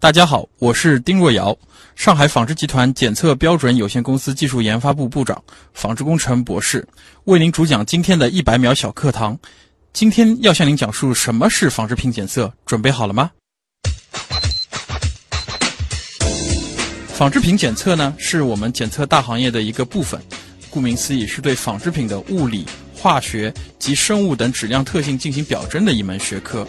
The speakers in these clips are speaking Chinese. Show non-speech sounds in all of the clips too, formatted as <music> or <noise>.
大家好，我是丁若瑶，上海纺织集团检测标准有限公司技术研发部部长，纺织工程博士，为您主讲今天的一百秒小课堂。今天要向您讲述什么是纺织品检测，准备好了吗？纺织品检测呢，是我们检测大行业的一个部分，顾名思义，是对纺织品的物理、化学及生物等质量特性进行表征的一门学科。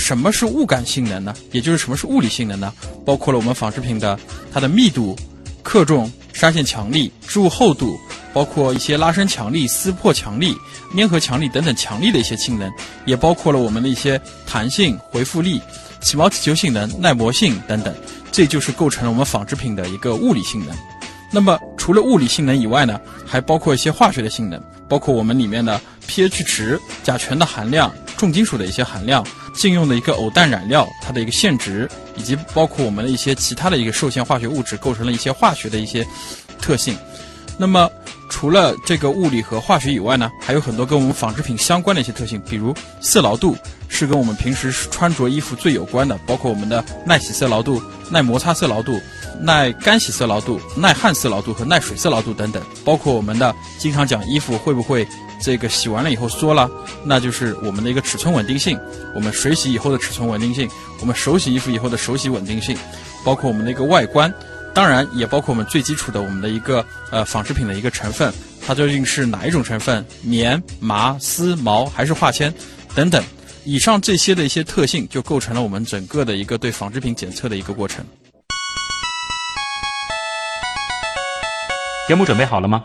什么是物感性能呢？也就是什么是物理性能呢？包括了我们纺织品的它的密度、克重、纱线强力、织物厚度，包括一些拉伸强力、撕破强力、粘合强力等等强力的一些性能，也包括了我们的一些弹性、回复力、起毛起球性能、耐磨性等等，这就是构成了我们纺织品的一个物理性能。那么除了物理性能以外呢，还包括一些化学的性能，包括我们里面的 pH 值、甲醛的含量、重金属的一些含量。禁用的一个偶氮染料，它的一个限值，以及包括我们的一些其他的一个受限化学物质，构成了一些化学的一些特性。那么，除了这个物理和化学以外呢，还有很多跟我们纺织品相关的一些特性，比如色牢度是跟我们平时穿着衣服最有关的，包括我们的耐洗色牢度、耐摩擦色牢度、耐干洗色牢度、耐汗色牢度和耐水色牢度等等，包括我们的经常讲衣服会不会。这个洗完了以后缩了，那就是我们的一个尺寸稳定性。我们水洗以后的尺寸稳定性，我们手洗衣服以后的手洗稳定性，包括我们的一个外观，当然也包括我们最基础的我们的一个呃纺织品的一个成分，它究竟是哪一种成分，棉、麻、丝、毛还是化纤等等。以上这些的一些特性，就构成了我们整个的一个对纺织品检测的一个过程。节目准备好了吗？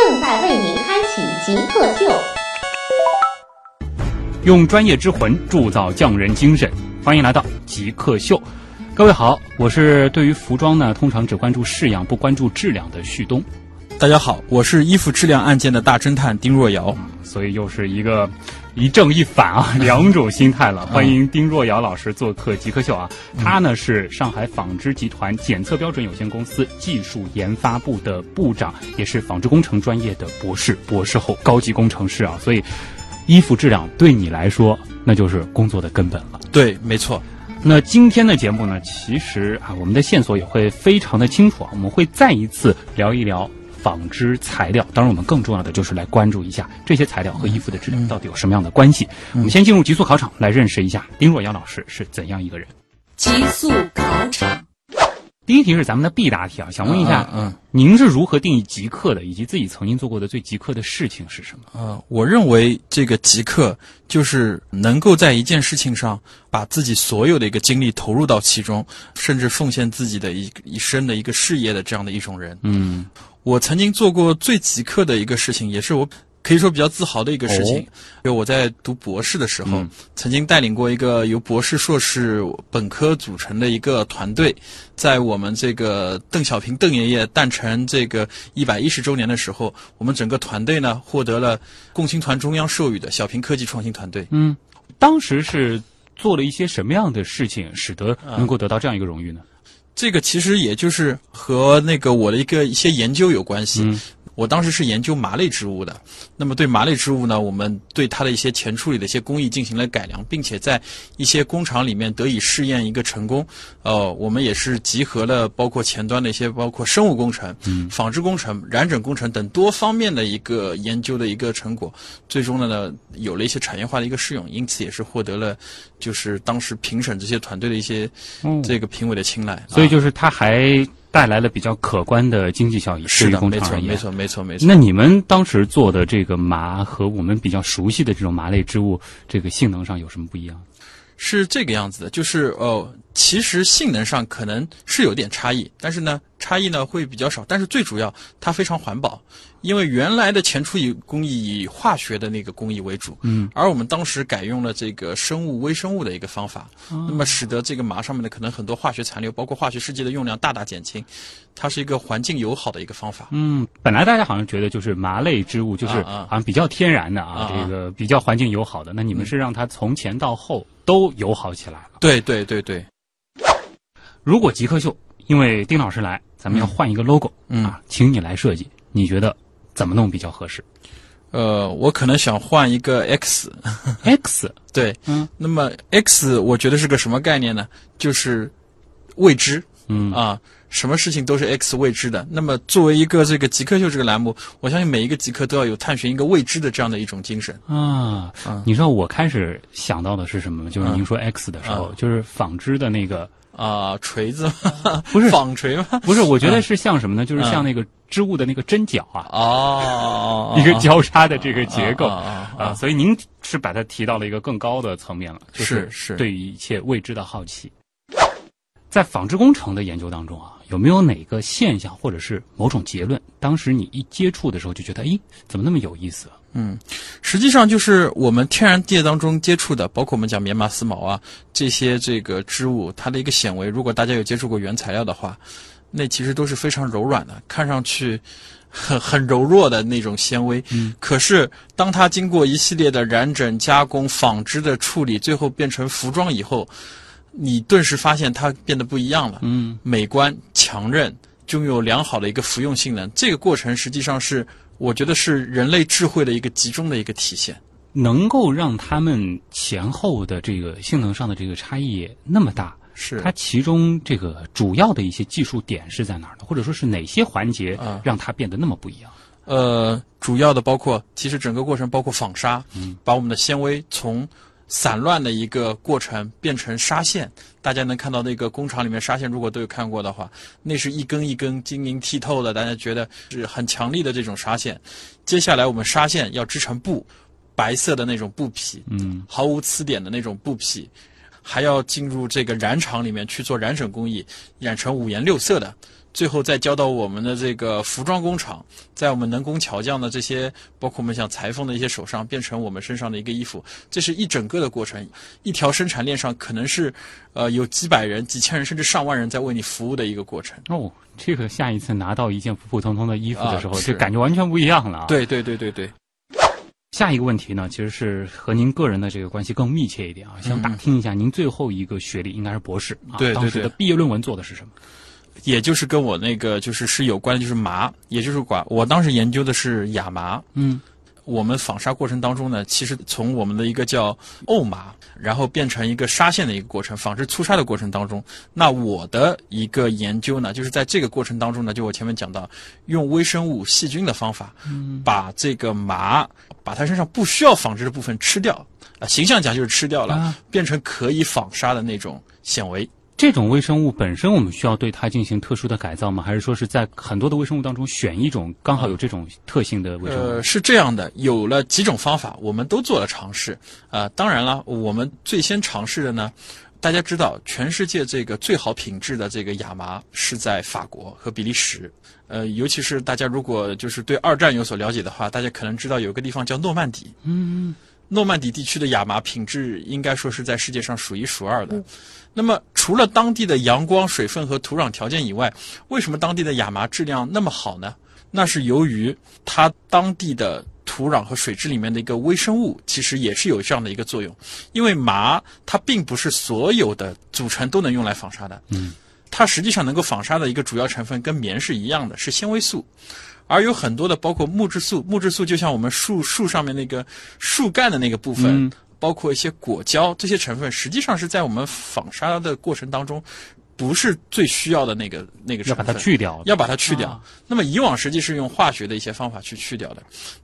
正在为您开启极客秀，用专业之魂铸造匠人精神。欢迎来到极客秀，各位好，我是对于服装呢，通常只关注式样不关注质量的旭东。大家好，我是衣服质量案件的大侦探丁若瑶。所以又是一个一正一反啊，<laughs> 两种心态了。欢迎丁若瑶老师做客极客秀啊，他呢是上海纺织集团检测标准有限公司技术研发部的部长，也是纺织工程专业的博士、博士后高级工程师啊。所以，衣服质量对你来说那就是工作的根本了。对，没错。那今天的节目呢，其实啊，我们的线索也会非常的清楚啊，我们会再一次聊一聊。纺织材料，当然我们更重要的就是来关注一下这些材料和衣服的质量到底有什么样的关系。我们先进入极速考场，来认识一下丁若阳老师是怎样一个人。极速考场，第一题是咱们的必答题啊，想问一下，嗯，您是如何定义极客的，以及自己曾经做过的最极客的事情是什么？啊，我认为这个极客就是能够在一件事情上把自己所有的一个精力投入到其中，甚至奉献自己的一一生的一个事业的这样的一种人。嗯。我曾经做过最极客的一个事情，也是我可以说比较自豪的一个事情。就我在读博士的时候，曾经带领过一个由博士、硕士、本科组成的一个团队，在我们这个邓小平邓爷爷诞辰这个一百一十周年的时候，我们整个团队呢获得了共青团中央授予的小平科技创新团队。嗯，当时是做了一些什么样的事情，使得能够得到这样一个荣誉呢？这个其实也就是和那个我的一个一些研究有关系。我当时是研究麻类植物的，那么对麻类植物呢，我们对它的一些前处理的一些工艺进行了改良，并且在一些工厂里面得以试验一个成功。呃，我们也是集合了包括前端的一些，包括生物工程、纺织工程、染整工程等多方面的一个研究的一个成果，最终的呢有了一些产业化的一个适用，因此也是获得了就是当时评审这些团队的一些这个评委的青睐。所以就是他还。带来了比较可观的经济效益，是的，没错，没错，没错，没错。那你们当时做的这个麻和我们比较熟悉的这种麻类织物，这个性能上有什么不一样？是这个样子的，就是呃，其实性能上可能是有点差异，但是呢，差异呢会比较少。但是最主要，它非常环保，因为原来的前处理工艺以化学的那个工艺为主，嗯，而我们当时改用了这个生物微生物的一个方法，那么使得这个麻上面的可能很多化学残留，包括化学试剂的用量大大减轻，它是一个环境友好的一个方法。嗯，本来大家好像觉得就是麻类织物就是好像比较天然的啊这个比较环境友好的。那你们是让它从前到后都友好起来了。对对对对，如果极客秀因为丁老师来，咱们要换一个 logo，嗯啊，请你来设计，你觉得怎么弄比较合适呃，我可能想换一个 X，？X，<laughs> 对，嗯，那么 X 我觉得是个什么概念呢？就是未知，嗯啊，什么事情都是 X 未知的。那么作为一个这个极客秀这个栏目，我相信每一个极客都要有探寻一个未知的这样的一种精神。啊，嗯你知道我开始想到的是什么吗？就是嗯您说 X 的时候，嗯就是纺织的那个，啊，锤子吗？<laughs> 不是纺锤吗？不是，我觉得是像什么呢？就是嗯像那个织物的那个针脚啊，哦，<laughs> 一个交叉的这个结构啊啊啊啊，所以您是把它提到了一个更高的层面了，就是是对于一切未知的好奇。在纺织工程的研究当中啊，有没有哪个现象或者是某种结论，当时你一接触的时候就觉得，哎，怎么那么有意思？实际上就是我们天然界当中接触的，包括我们讲棉麻丝毛啊这些这个织物，它的一个纤维，如果大家有接触过原材料的话，那其实都是非常柔软的，看上去很很柔弱的那种纤维。嗯，可是当它经过一系列的染整、加工、纺织的处理，最后变成服装以后，你顿时发现它变得不一样了。嗯美观、强韧，拥有良好的一个服用性能。这个过程实际上是，我觉得是人类智慧的一个集中的一个体现。能够让他们前后的这个性能上的这个差异那么大，是它其中这个主要的一些技术点是在哪儿呢？或者说是哪些环节啊让它变得那么不一样？呃，主要的包括，其实整个过程包括纺纱，嗯，把我们的纤维从散乱的一个过程变成纱线。大家能看到那个工厂里面纱线，如果都有看过的话，那是一根一根晶莹剔透的，大家觉得是很强力的这种纱线。接下来我们纱线要织成布，白色的那种布匹，嗯毫无刺点的那种布匹，还要进入这个染厂里面去做染整工艺，染成五颜六色的，最后再交到我们的这个服装工厂，在我们能工巧匠的这些，包括我们像裁缝的一些手上，变成我们身上的一个衣服。这是一整个的过程，一条生产链上可能是，呃，有几百人、几千人甚至上万人在为你服务的一个过程。哦，这个下一次拿到一件普普通通的衣服的时候，啊是这感觉完全不一样了啊！，对对对对对，下一个问题呢，其实是和您个人的这个关系更密切一点啊，想打听一下您最后一个学历应该是博士啊，对对当时的对毕业论文做的是什么？也就是跟我那个就是是有关的，就是麻，也就是管我当时研究的是亚麻。嗯我们纺纱过程当中呢，其实从我们的一个叫沤麻，然后变成一个纱线的一个过程，纺织粗纱的过程当中，那我的一个研究呢，就是在这个过程当中呢，就我前面讲到，用微生物细菌的方法，嗯把这个麻，把它身上不需要纺织的部分吃掉，啊，形象讲就是吃掉了，啊变成可以纺纱的那种纤维。这种微生物本身，我们需要对它进行特殊的改造吗？还是说是在很多的微生物当中选一种刚好有这种特性的微生物？呃，是这样的，有了几种方法，我们都做了尝试。啊、当然了，我们最先尝试的呢，大家知道，全世界这个最好品质的这个亚麻是在法国和比利时。呃，尤其是大家如果就是对二战有所了解的话，大家可能知道有个地方叫诺曼底。嗯，诺曼底地区的亚麻品质应该说是在世界上数一数二的。那么，除了当地的阳光、水分和土壤条件以外，为什么当地的亚麻质量那么好呢？那是由于它当地的土壤和水质里面的一个微生物，其实也是有这样的一个作用。因为麻它并不是所有的组成都能用来纺纱的，嗯，它实际上能够纺纱的一个主要成分跟棉是一样的，是纤维素。而有很多的包括木质素，木质素就像我们树树上面那个树干的那个部分，包括一些果胶这些成分，实际上是在我们纺纱的过程当中，不是最需要的那个那个成要。把它去掉。要把它去掉。啊那么以往实际是用化学的一些方法去去掉的，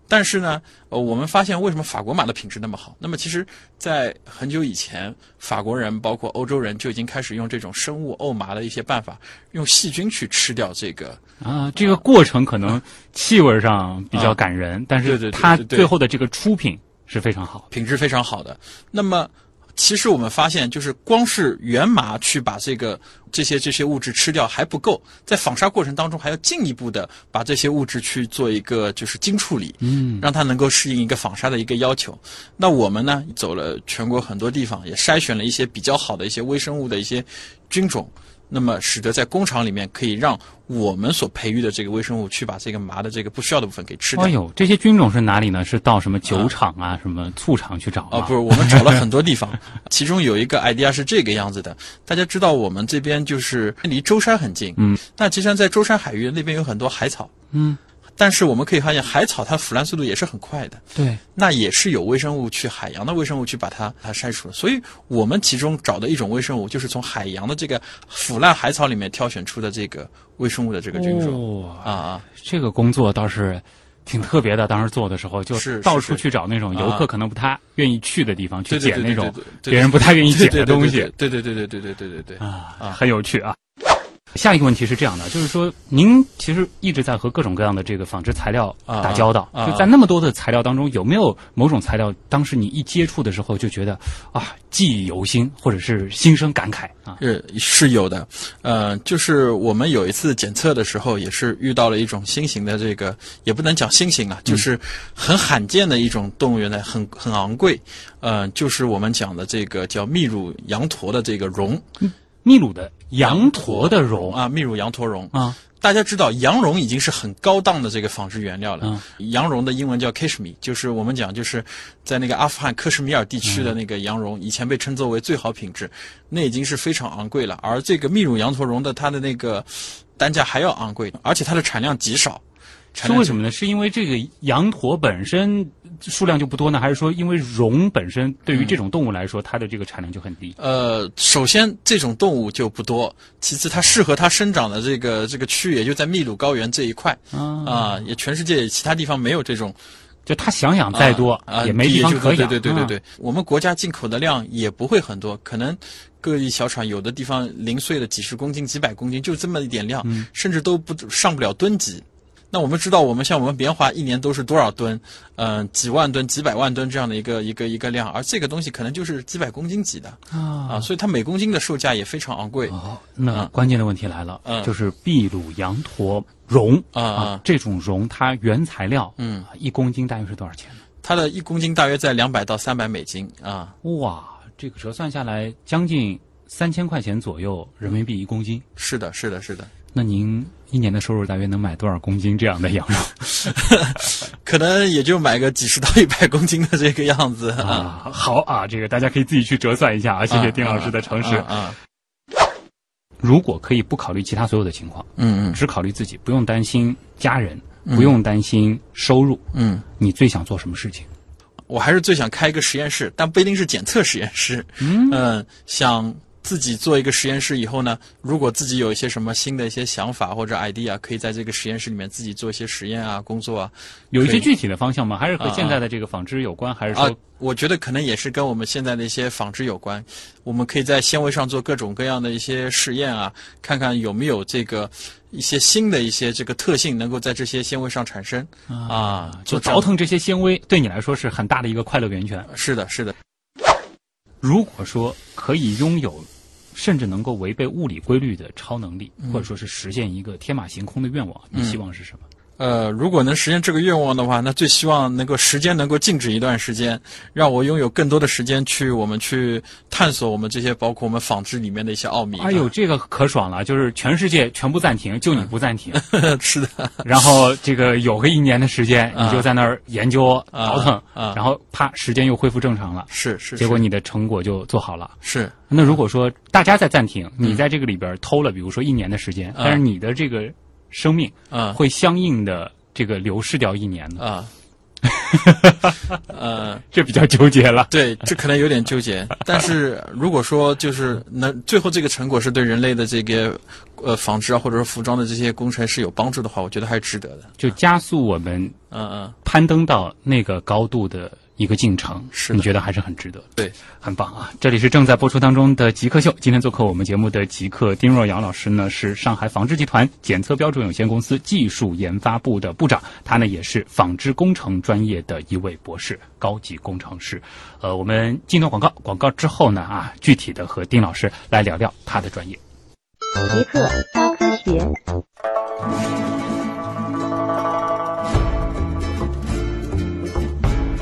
但是呢，呃，我们发现为什么法国马的品质那么好？那么其实，在很久以前，法国人包括欧洲人就已经开始用这种生物沤麻的一些办法，用细菌去吃掉这个。啊，这个过程可能气味上比较感人，但是它最后的这个出品是非常好。品质非常好的。那么其实我们发现，就是光是原麻去把这个这些这些物质吃掉还不够，在纺纱过程当中还要进一步的把这些物质去做一个就是精处理，嗯，让它能够适应一个纺纱的一个要求。那我们呢，走了全国很多地方，也筛选了一些比较好的一些微生物的一些菌种。那么使得在工厂里面可以让我们所培育的这个微生物去把这个麻的这个不需要的部分给吃掉。哎呦，这些菌种是哪里呢？是到什么酒厂啊、什么醋厂去找啊？哦，不是，我们找了很多地方，<laughs> 其中有一个 idea 是这个样子的。大家知道我们这边就是离舟山很近，嗯，那其实，在舟山海域那边有很多海草，嗯，但是我们可以发现海草它腐烂速度也是很快的，对，那也是有微生物去海洋的微生物去把它它筛除了。所以我们其中找的一种微生物，就是从海洋的这个腐烂海草里面挑选出的这个微生物的这个菌种、哦啊啊。这个工作倒是挺特别的。当时做的时候，就是到处去找那种游客可能不太愿意去的地方，去捡那种别人不太愿意捡的东西对对对对对对对对对啊很有趣啊。下一个问题是这样的，就是说，您其实一直在和各种各样的这个纺织材料啊打交道，啊。就在那么多的材料当中，有没有某种材料，当时你一接触的时候就觉得啊，记忆犹新，或者是心生感慨啊？是是有的，呃，就是我们有一次检测的时候，也是遇到了一种新型的这个，也不能讲新型啊，就是很罕见的一种动物园的，很很昂贵，呃，就是我们讲的这个叫秘乳羊驼的这个绒秘鲁的羊驼的绒啊，秘鲁羊驼绒。啊，大家知道，羊绒已经是很高档的这个纺织原料了。嗯羊绒的英文叫 cashmere，就是我们讲就是在那个阿富汗克什米尔地区的那个羊绒，以前被称作为最好品质，那已经是非常昂贵了。而这个秘鲁羊驼绒的它的那个单价还要昂贵，而且它的产量极少。产量是为什么呢？是因为这个羊驼本身数量就不多呢，还是说因为绒本身对于这种动物来说，它的这个产量就很低？呃，首先这种动物就不多，其次它适合它生长的这个这个区域也就在秘鲁高原这一块啊，啊、也全世界其他地方没有这种就它想养再多啊，也没地方就可养。对对对对我们国家进口的量也不会很多，可能各一小厂有的地方零碎的几十公斤、几百公斤，就这么一点量，嗯甚至都不上不了吨级。那我们知道，我们像我们棉花一年都是多少吨？嗯、几万吨、几百万吨这样的一个一个一个量，而这个东西可能就是几百公斤级的啊啊，所以它每公斤的售价也非常昂贵哦，那嗯关键的问题来了，嗯就是秘鲁羊驼绒啊啊这种绒它原材料，嗯啊，一公斤大约是多少钱呢？它的一公斤大约在两百到三百美金啊，哇，这个折算下来将近三千块钱左右人民币一公斤。是的，是的，是的。那您一年的收入大约能买多少公斤这样的羊肉 <laughs> 可能也就买个几十到一百公斤的这个样子啊。啊？好啊，这个大家可以自己去折算一下啊。谢谢丁老师的诚实。啊啊，如果可以不考虑其他所有的情况，嗯嗯只考虑自己，不用担心家人，不用担心收入，嗯，你最想做什么事情？我还是最想开一个实验室，但不一定是检测实验室。嗯想自己做一个实验室以后呢，如果自己有一些什么新的一些想法或者 idea，可以在这个实验室里面自己做一些实验啊、工作啊。有一些具体的方向吗？还是和啊现在的这个纺织有关？还是啊说，我觉得可能也是跟我们现在的一些纺织有关。我们可以在纤维上做各种各样的一些实验啊，看看有没有这个一些新的一些这个特性能够在这些纤维上产生啊。就倒腾这些纤维，对你来说是很大的一个快乐源泉。是的，是的。如果说可以拥有，甚至能够违背物理规律的超能力，或者说是实现一个天马行空的愿望，你希望是什么？呃，如果能实现这个愿望的话，那最希望能够时间能够静止一段时间，让我拥有更多的时间去我们去探索我们这些包括我们纺织里面的一些奥秘。哎呦，这个可爽了！就是全世界全部暂停，就你不暂停。<laughs> 是的，然后这个有个一年的时间，你就在那儿研究啊倒腾，啊然后啪，时间又恢复正常了，是是。结果你的成果就做好了。是那如果说大家在暂停，你在这个里边偷了，比如说一年的时间，但是你的这个生命啊会相应的这个流逝掉一年的，啊，<laughs> 呃，这比较纠结了。对，这可能有点纠结。<laughs> 但是如果说就是能最后这个成果是对人类的这个呃纺织啊或者是服装的这些工程是有帮助的话，我觉得还是值得的。就加速我们嗯嗯，攀登到那个高度的一个进程，是你觉得还是很值得，对，很棒啊！这里是正在播出当中的极客秀，今天做客我们节目的极客丁若阳老师呢，是上海纺织集团检测标准有限公司技术研发部的部长，他呢也是纺织工程专业的一位博士，高级工程师。呃，我们进段广告，广告之后呢啊，具体的和丁老师来聊聊他的专业。极客高科学。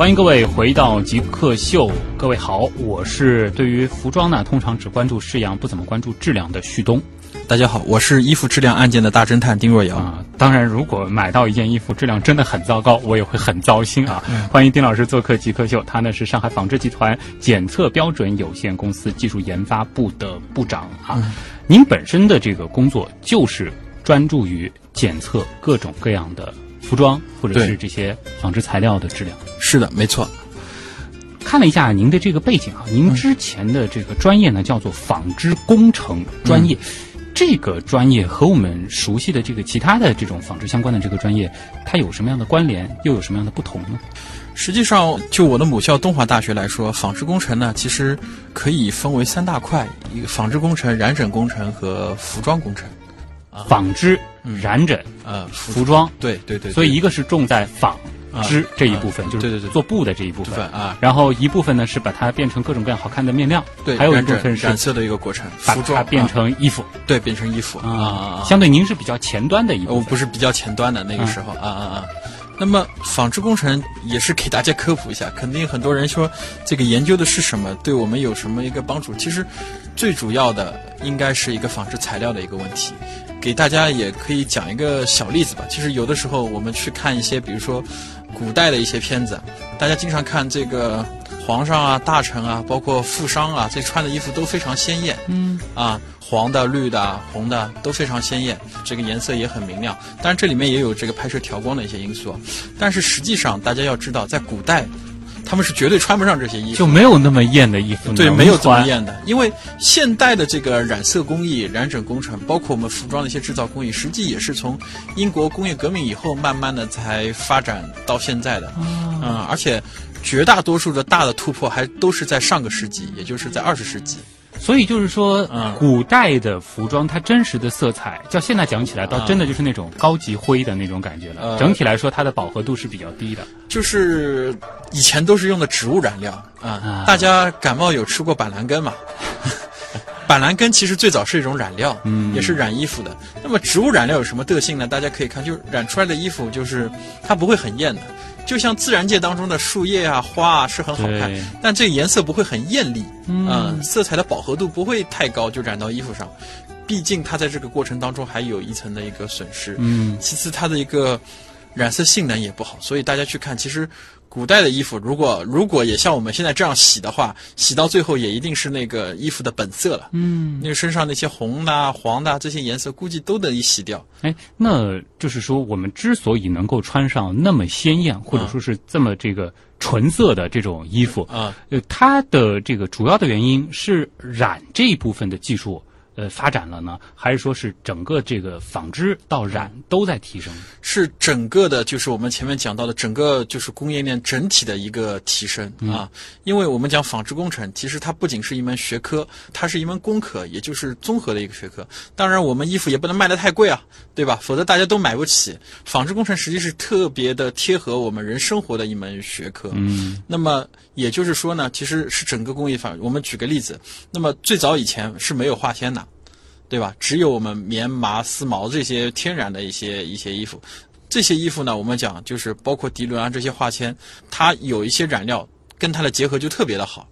欢迎各位回到极客秀，各位好，我是对于服装呢，通常只关注式样，不怎么关注质量的旭东大家好，我是衣服质量案件的大侦探丁若瑶。啊。当然，如果买到一件衣服质量真的很糟糕，我也会很糟心啊。欢迎丁老师做客极客秀，他呢是上海纺织集团检测标准有限公司技术研发部的部长啊。您本身的这个工作就是专注于检测各种各样的服装或者是这些纺织材料的质量。是的，没错。看了一下您的这个背景啊，您之前的这个专业呢叫做纺织工程专业，这个专业和我们熟悉的这个其他的这种纺织相关的这个专业，它有什么样的关联，又有什么样的不同呢？实际上，就我的母校东华大学来说，纺织工程呢，其实可以分为三大块：一个纺织工程、染整工程和服装工程。纺织、染整、呃，服服装，对对对，所以一个是重在纺织啊这一部分，就是啊对对对。做布的这一部分。啊，然后一部分呢是把它变成各种各样好看的面料，对，还有一染部分是整染色的一个过程，把它变啊成衣服。对变成衣服。啊啊啊，相对您是比较前端的一部我。不是比较前端的那个时候啊啊啊。那么纺织工程也是给大家科普一下，肯定很多人说这个研究的是什么，对我们有什么一个帮助？其实最主要的应该是一个纺织材料的一个问题。给大家也可以讲一个小例子吧。其实有的时候我们去看一些，比如说古代的一些片子，大家经常看这个皇上啊、大臣啊，包括富商啊，这穿的衣服都非常鲜艳。嗯啊，黄的、绿的、红的都非常鲜艳，这个颜色也很明亮。当然，这里面也有这个拍摄调光的一些因素啊。但是实际上，大家要知道，在古代，他们是绝对穿不上这些衣服就。没有那么艳的衣服，对，没有这么。艳的，因为现代的这个染色工艺、染整工程，包括我们服装的一些制造工艺，实际也是从英国工业革命以后，慢慢的才发展到现在的。嗯，而且绝大多数的大的突破还都是在上个世纪，也就是在二十世纪。所以就是说，嗯古代的服装它真实的色彩，叫现在讲起来，倒啊真的就是那种高级灰的那种感觉了。呃整体来说，它的饱和度是比较低的。就是以前都是用的植物染料啊啊，大家感冒有吃过板蓝根嘛？板蓝根其实最早是一种染料，嗯也是染衣服的。那么植物染料有什么特性呢？大家可以看，就染出来的衣服就是它不会很艳的，就像自然界当中的树叶啊、花啊是很好看，但这个颜色不会很艳丽，嗯啊色彩的饱和度不会太高，就染到衣服上。毕竟它在这个过程当中还有一层的一个损失，嗯，其次它的一个染色性能也不好，所以大家去看，其实古代的衣服，如果如果也像我们现在这样洗的话，洗到最后也一定是那个衣服的本色了。嗯，那个身上那些红的啊、黄的啊这些颜色，估计都得洗掉。哎，那就是说，我们之所以能够穿上那么鲜艳，或者说是这么这个纯色的这种衣服，啊，呃，它的这个主要的原因是染这一部分的技术。呃，发展了呢，还是说是整个这个纺织到染都在提升？是整个的，就是我们前面讲到的整个就是工业链整体的一个提升、啊。因为我们讲纺织工程，其实它不仅是一门学科，它是一门工科，也就是综合的一个学科。当然，我们衣服也不能卖得太贵啊，对吧？否则大家都买不起。纺织工程实际是特别的贴合我们人生活的一门学科。嗯那么也就是说呢，其实是整个工艺法。我们举个例子，那么最早以前是没有化纤的，对吧？只有我们棉麻丝毛这些天然的一些一些衣服。这些衣服呢，我们讲就是包括涤纶啊这些化纤，它有一些染料跟它的结合就特别的好，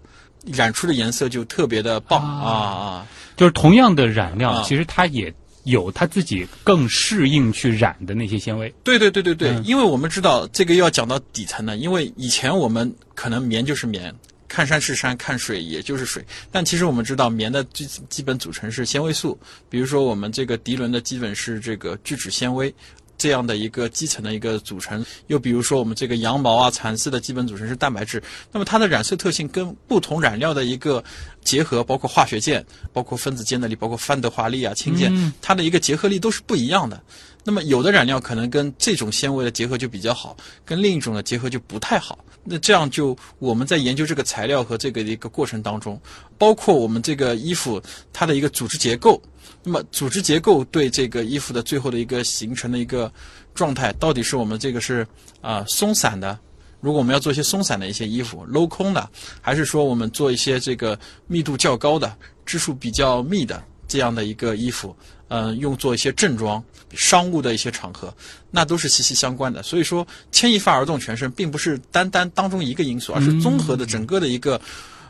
染出的颜色就特别的棒啊啊！就是同样的染料，啊其实它也有它自己更适应去染的那些纤维。对对对对对，嗯因为我们知道这个要讲到底层的，因为以前我们可能棉就是棉，看山是山，看水也就是水，但其实我们知道棉的基基本组成是纤维素，比如说我们这个涤纶的基本是这个聚酯纤维。这样的一个基层的一个组成，又比如说我们这个羊毛啊、蚕丝的基本组成是蛋白质，那么它的染色特性跟不同染料的一个结合，包括化学键，包括分子间的力，包括范德华力啊、氢键，嗯它的一个结合力都是不一样的。那么有的染料可能跟这种纤维的结合就比较好，跟另一种的结合就不太好。那这样就我们在研究这个材料和这个一个过程当中，包括我们这个衣服它的一个组织结构，那么组织结构对这个衣服的最后的一个形成的一个状态，到底是我们这个是啊、松散的。如果我们要做一些松散的一些衣服，镂空的，还是说我们做一些这个密度较高的、支数比较密的这样的一个衣服，呃，用作一些正装、商务的一些场合，那都是息息相关的。所以说，牵一发而动全身，并不是单单当中一个因素，而是综合的整个的一个，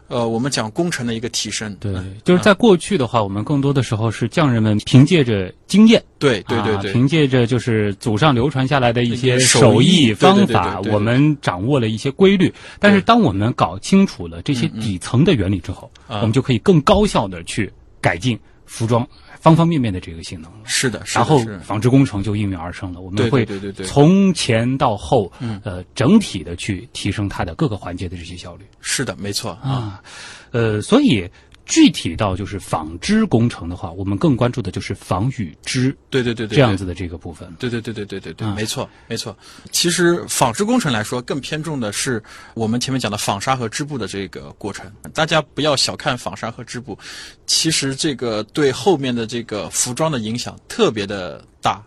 呃，我们讲工程的一个提升。对嗯，就是在过去的话，我们更多的时候是匠人们凭借着经验，对对对对，啊凭借着就是祖上流传下来的一些手手艺方法，我们掌握了一些规律。但是，当我们搞清楚了这些嗯嗯。底层的原理之后，啊。我们就可以更高效的去改进服装方方面面的这个性能了。是的，是的然后纺织工程就应运而生了，我们会从前到后，嗯呃，整体的去提升它的各个环节的这些效率是的，没错啊。啊，呃，所以具体到就是纺织工程的话，我们更关注的就是纺与织对对对对，对这样子的这个部分。对对对对对对对，啊没错没错。其实纺织工程来说，更偏重的是我们前面讲的纺纱和织布的这个过程。大家不要小看纺纱和织布，其实这个对后面的这个服装的影响特别的大。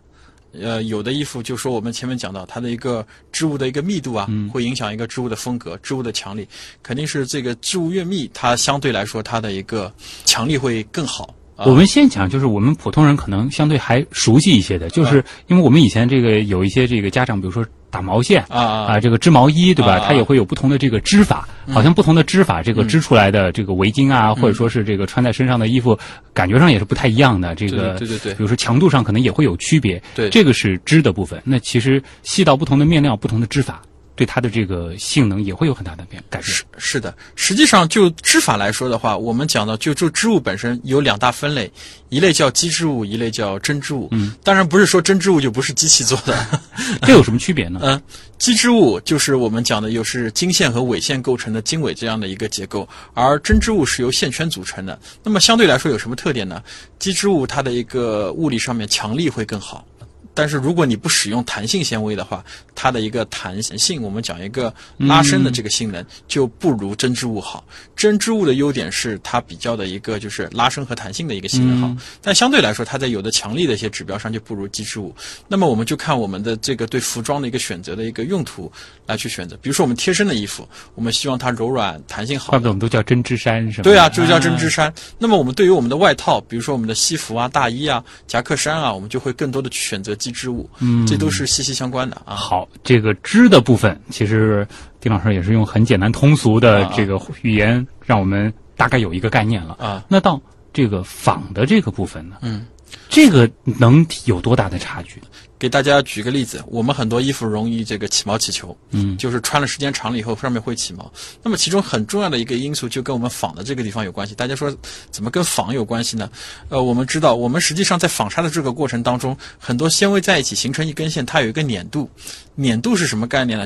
呃，有的衣服就说我们前面讲到它的一个织物的一个密度啊，会影响一个织物的风格、织物的强力，肯定是这个织物越密，它相对来说它的一个强力会更好。啊我们先讲，就是我们普通人可能相对还熟悉一些的，就是因为我们以前这个有一些这个家长，比如说打毛线啊啊啊，这个织毛衣，对吧？它也会有不同的这个织法，好像不同的织法，这个织出来的这个围巾啊，或者说是这个穿在身上的衣服，感觉上也是不太一样的。这个对对对对对比如说强度上可能也会有区别。对这个是织的部分。那其实细到不同的面料、不同的织法，对它的这个性能也会有很大的变改变。是是的，实际上就织法来说的话，我们讲到就就织物本身有两大分类，一类叫机织物，一类叫针织物。嗯，当然不是说针织物就不是机器做的，<laughs> 这有什么区别呢？嗯，机织物就是我们讲的又是经线和纬线构成的经纬这样的一个结构，而针织物是由线圈组成的。那么相对来说有什么特点呢？机织物它的一个物理上面强力会更好。但是如果你不使用弹性纤维的话，它的一个弹性，我们讲一个拉伸的这个性能就不如针织物好。针织物的优点是它比较的一个就是拉伸和弹性的一个性能好，但相对来说它在有的强力的一些指标上就不如机织物。那么我们就看我们的这个对服装的一个选择的一个用途来去选择。比如说我们贴身的衣服，我们希望它柔软、弹性好怪不得我们都叫针织衫，是吧？对啊，就叫针织衫。那么我们对于我们的外套，比如说我们的西服啊、大衣啊、夹克衫啊，我们就会更多的去选择机织物，嗯，这都是息息相关的啊。好，这个织的部分，其实丁老师也是用很简单通俗的这个语言，让我们大概有一个概念了。啊，那到这个纺的这个部分呢，嗯，这个能有多大的差距？给大家举个例子，我们很多衣服容易这个起毛起球，嗯就是穿了时间长了以后上面会起毛。那么其中很重要的一个因素就跟我们纺的这个地方有关系。大家说怎么跟纺有关系呢？呃，我们知道，我们实际上在纺纱的这个过程当中，很多纤维在一起形成一根线，它有一个粘度。粘度是什么概念呢？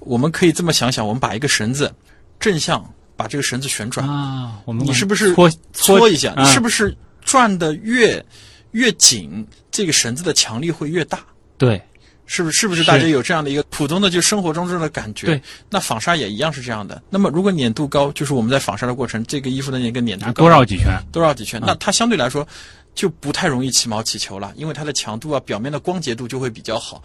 我们可以这么想想，我们把一个绳子正向把这个绳子旋转，啊，我们你是不是搓搓一下？啊你是不是转的越越紧，这个绳子的强力会越大？对？是不是？是不是是大家有这样的一个普通的就生活中这种的感觉？对，那纺纱也一样是这样的。那么如果粘度高，就是我们在纺纱的过程，这个衣服的那个粘度啊，高，多绕几圈。多绕几圈，那它相对来说就不太容易起毛起球了，因为它的强度啊，表面的光洁度就会比较好，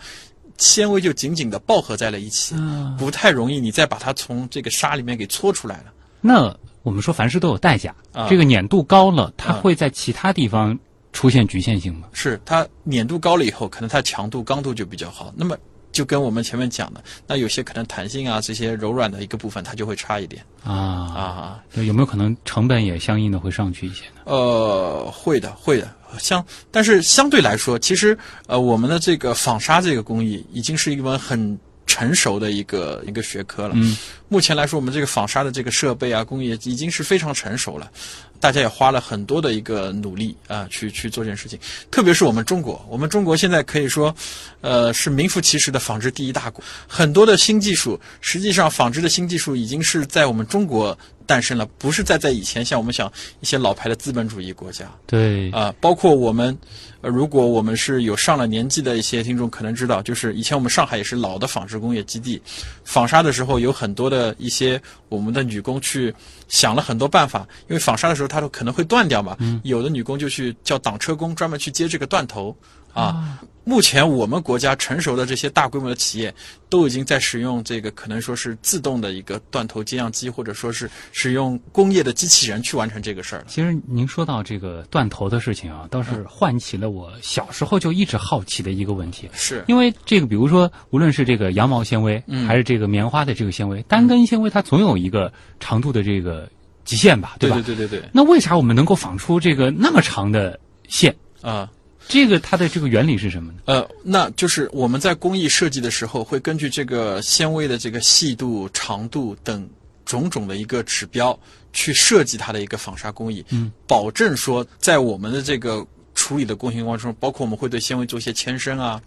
纤维就紧紧的抱合在了一起，嗯不太容易你再把它从这个纱里面给搓出来了。那我们说凡事都有代价，啊这个粘度高了，它啊会在其他地方出现局限性吗？是它粘度高了以后，可能它强度、刚度就比较好。那么就跟我们前面讲的，那有些可能弹性啊这些柔软的一个部分，它就会差一点啊，啊。有没有可能成本也相应的会上去一些呢？呃，会的，会的。相，但是相对来说，其实呃，我们的这个纺纱这个工艺已经是一门很成熟的一个一个学科了。嗯，目前来说，我们这个纺纱的这个设备啊、工业已经是非常成熟了，大家也花了很多的一个努力啊，去去做这件事情。特别是我们中国，我们中国现在可以说，呃，是名副其实的纺织第一大国。很多的新技术，实际上纺织的新技术已经是在我们中国诞生了，不是在在以前像我们想一些老牌的资本主义国家。对啊、包括我们，呃，如果我们是有上了年纪的一些听众，可能知道，就是以前我们上海也是老的纺织工业基地，纺纱的时候有很多的一些我们的女工去想了很多办法，因为纺纱的时候它都可能会断掉嘛，有的女工就去叫挡车工，专门去接这个断头啊。目前我们国家成熟的这些大规模的企业都已经在使用这个可能说是自动的一个断头接样机，或者说是使用工业的机器人去完成这个事儿了。其实您说到这个断头的事情啊，倒是唤起了我小时候就一直好奇的一个问题。是，因为这个，比如说，无论是这个羊毛纤维，嗯还是这个棉花的这个纤维，单根纤维它总有一个长度的这个极限吧，对吧？对对对对，那为啥我们能够纺出这个那么长的线？啊、这个它的这个原理是什么呢？呃，那就是我们在工艺设计的时候，会根据这个纤维的这个细度、长度等种种的一个指标，去设计它的一个纺纱工艺，嗯，保证说在我们的这个处理的工序过程当中，包括我们会对纤维做一些牵伸啊。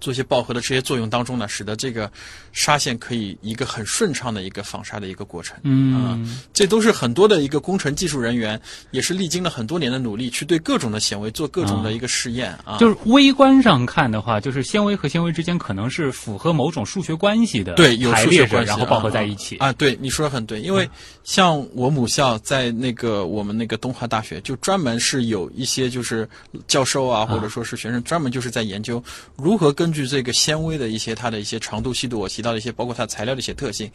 做一些饱和的这些作用当中呢，使得这个纱线可以一个很顺畅的一个纺纱的一个过程。嗯，这都是很多的一个工程技术人员，也是历经了很多年的努力，去对各种的纤维做各种的一个试验啊。就是微观上看的话，就是纤维和纤维之间可能是符合某种数学关系的，对，有数学关系，然后饱和在一起。啊。对，你说的很对，因为像我母校在那个我们那个东华大学，就专门是有一些就是教授啊，或者说是学生，专门就是在研究如何根据这个纤维的一些它的一些长度、细度，我提到的一些，包括它材料的一些特性，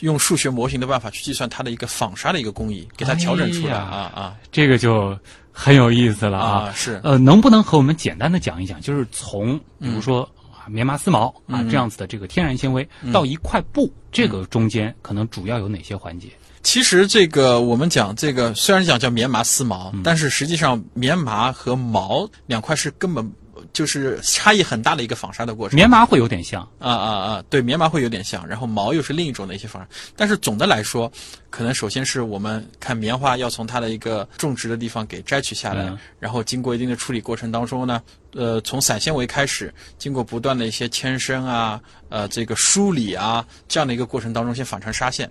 用数学模型的办法去计算它的一个纺纱的一个工艺，给它调整出来哎啊啊这个就很有意思了啊。啊！是，呃，能不能和我们简单的讲一讲，就是从比如说、啊棉麻丝毛啊、嗯这样子的这个天然纤维、到一块布，这个中间可能主要有哪些环节？其实这个我们讲这个虽然讲叫棉麻丝毛，但是实际上棉麻和毛两块是根本就是差异很大的一个纺纱的过程。棉麻会有点像，啊啊啊！对，棉麻会有点像，然后毛又是另一种的一些纺纱。但是总的来说，可能首先是我们看棉花要从它的一个种植的地方给摘取下来，嗯然后经过一定的处理过程当中呢，呃，从散纤维开始，经过不断的一些牵伸啊，呃，这个梳理啊这样的一个过程当中，先纺成纱线。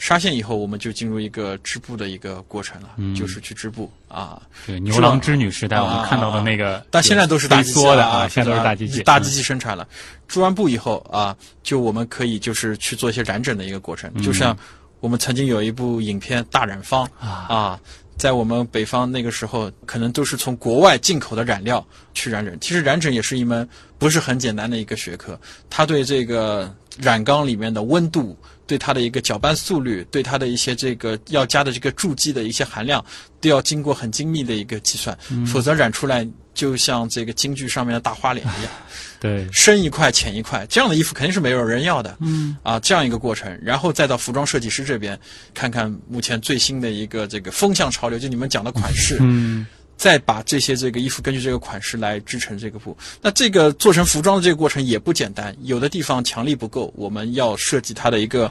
纱线以后，我们就进入一个织布的一个过程了，嗯就是去织布啊。对牛郎织女时代啊我们看到的那个，但现在都是大机器了缩的啊，现在都是大机器，大机器生产了。织完布以后啊，就我们可以就是去做一些染整的一个过程，就像我们曾经有一部影片《大染坊》啊。在我们北方那个时候，可能都是从国外进口的染料去染整。其实染整也是一门不是很简单的一个学科，它对这个染缸里面的温度、对它的一个搅拌速率、对它的一些这个要加的这个助剂的一些含量，都要经过很精密的一个计算，否则染出来就像这个京剧上面的大花脸一样。<laughs> 对，深一块浅一块，这样的衣服肯定是没有人要的。嗯。啊，这样一个过程，然后再到服装设计师这边看看目前最新的一个这个风向潮流，就你们讲的款式，嗯再把这些这个衣服根据这个款式来织成这个布。那这个做成服装的这个过程也不简单，有的地方强力不够，我们要设计它的一个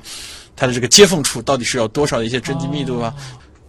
它的这个接缝处到底是要多少的一些针织密度啊。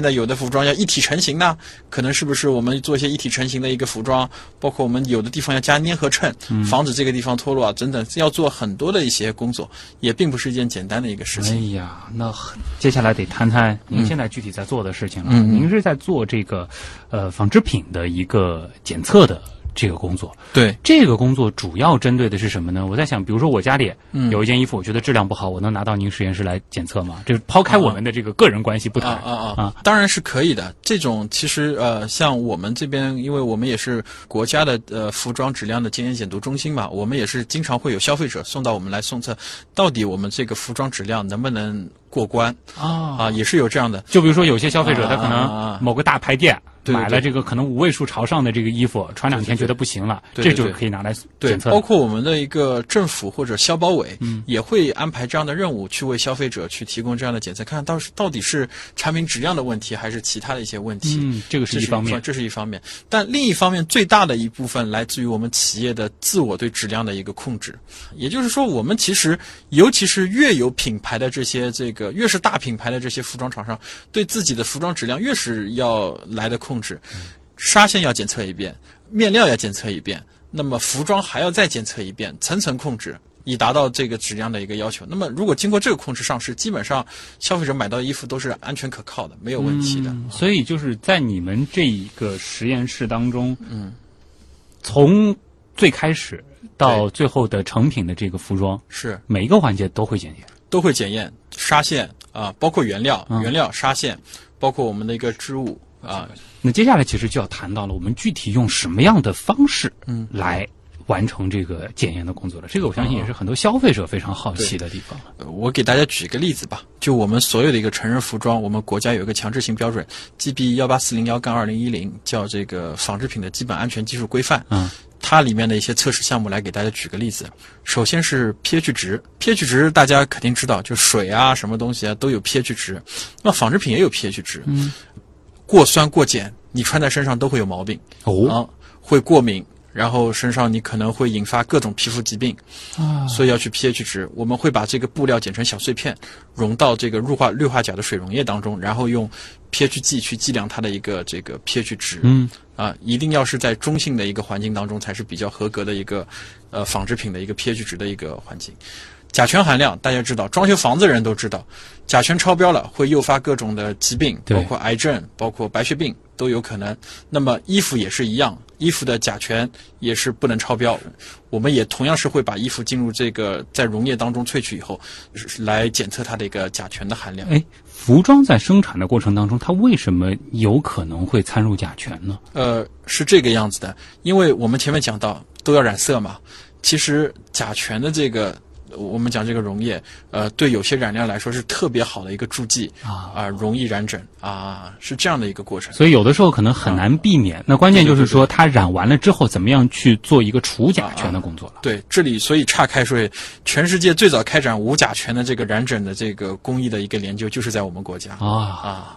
那有的服装要一体成型呢，可能是不是我们做一些一体成型的一个服装，包括我们有的地方要加粘合衬，防止这个地方脱落啊，等等，要做很多的一些工作，也并不是一件简单的一个事情哎。呀，那接下来得谈谈您现在具体在做的事情了。嗯嗯您是在做这个呃纺织品的一个检测的这个工作。对，这个工作主要针对的是什么呢？我在想，比如说我家里嗯有一件衣服，我觉得质量不好，我能拿到您实验室来检测吗？这抛开我们的这个个人关系不谈啊啊啊！当然是可以的。这种其实呃，像我们这边，因为我们也是国家的呃服装质量的检验检读中心嘛，我们也是经常会有消费者送到我们来送测，到底我们这个服装质量能不能过关啊啊，也是有这样的。就比如说有些消费者他可啊能某个大牌店买了这个可能五位数朝上的这个衣服，穿两天觉得不行了，对对对这就是可以拿来检，测。包括我们的一个政府或者消保委，嗯也会安排这样的任务，去为消费者去提供这样的检测，看到到底是产品质量的问题，还是其他的一些问题。嗯，这个是一方面。这是一方面。但另一方面，最大的一部分来自于我们企业的自我对质量的一个控制。也就是说，我们其实，尤其是越有品牌的这些这个，越是大品牌的这些服装厂商，对自己的服装质量越是要来的控制。纱线要检测一遍，面料要检测一遍，那么服装还要再检测一遍，层层控制。以达到这个质量的一个要求。那么，如果经过这个控制上市，基本上消费者买到的衣服都是安全可靠的，没有问题的。嗯所以就是在你们这一个实验室当中，嗯，从最开始到最后的成品的这个服装，是每一个环节都会检验。都会检验纱线啊、包括原料、嗯原料纱线，包括我们的一个织物啊、那接下来其实就要谈到了，我们具体用什么样的方式，嗯来完成这个检验的工作了。这个我相信也是很多消费者非常好奇的地方。呃我给大家举一个例子吧，就我们所有的一个成人服装，我们国家有一个强制性标准 GB 幺八四零幺杠二零一零，叫这个纺织品的基本安全技术规范。嗯，它里面的一些测试项目来给大家举个例子。首先是 pH 值，pH 值大家肯定知道，就水啊什么东西啊都有 pH 值，那纺织品也有 pH 值。嗯，过酸过碱，你穿在身上都会有毛病。哦啊，会过敏，然后身上你可能会引发各种皮肤疾病，啊，所以要去 pH 值。我们会把这个布料剪成小碎片，融到这个氯化氯化钾的水溶液当中，然后用 pH 计去计量它的一个这个 pH 值。嗯，啊，一定要是在中性的一个环境当中才是比较合格的一个呃纺织品的一个 pH 值的一个环境。甲醛含量大家知道，装修房子的人都知道，甲醛超标了会诱发各种的疾病，对包括癌症、包括白血病都有可能。那么衣服也是一样，衣服的甲醛也是不能超标。我们也同样是会把衣服进入这个在溶液当中萃取以后，来检测它的一个甲醛的含量。哎，服装在生产的过程当中，它为什么有可能会掺入甲醛呢？呃，是这个样子的，因为我们前面讲到都要染色嘛，其实甲醛的这个。我们讲这个溶液，呃，对有些染料来说是特别好的一个助剂啊啊、容易染整啊，是这样的一个过程。所以有的时候可能很难避免。那关键就是说，它染完了之后，怎么样去做一个除甲醛的工作了？对，这里所以岔开说，全世界最早开展无甲醛的这个染整的这个工艺的一个研究，就是在我们国家啊，啊。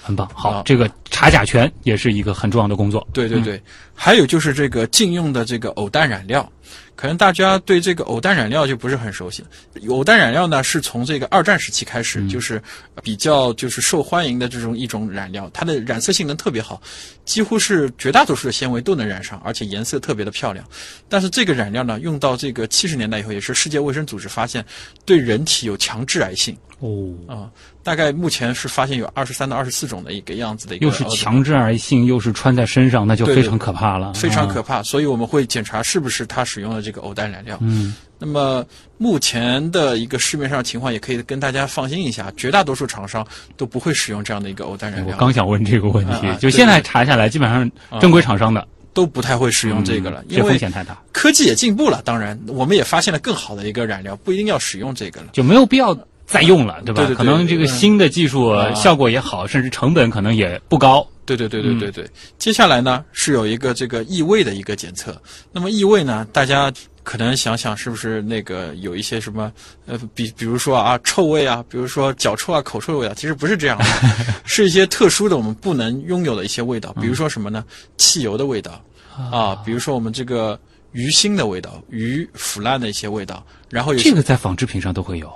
很棒。好啊，这个查甲醛也是一个很重要的工作。对对对，还有就是这个禁用的这个偶氮染料，可能大家对这个偶氮染料就不是很熟悉。偶氮染料呢，是从这个二战时期开始，就是比较就是受欢迎的这种一种染料，它的染色性能特别好，几乎是绝大多数的纤维都能染上，而且颜色特别的漂亮。但是这个染料呢，用到这个七十年代以后，也是世界卫生组织发现对人体有强致癌性哦，啊、大概目前是发现有二十三到二十四种的一个样子的一个又是强制癌性，又是穿在身上，那就非常可怕了，非常啊可怕，所以我们会检查是不是他使用了这个偶氮染料。嗯，那么目前的一个市面上情况，也可以跟大家放心一下，绝大多数厂商都不会使用这样的一个偶氮染料。我料，刚想问这个问题，就现在查下来，基本上正规厂商的都不太会使用这个了，因为风险太大，科技也进步了。当然，我们也发现了更好的一个染料，不一定要使用这个了。就没有必要再用了，对吧？对对对可能这个嗯新的技术啊效果也好，甚至成本可能也不高。对对对对对对。接下来呢是有一个这个异味的一个检测。那么异味呢，大家可能想想是不是那个有一些什么呃，比比如说啊臭味啊，比如说脚臭啊、口臭的味道，其实不是这样的，<laughs> 是一些特殊的我们不能拥有的一些味道，比如说什么呢？汽油的味道啊，比如说我们这个鱼腥的味道、鱼腐烂的一些味道，然后有这个在纺织品上都会有。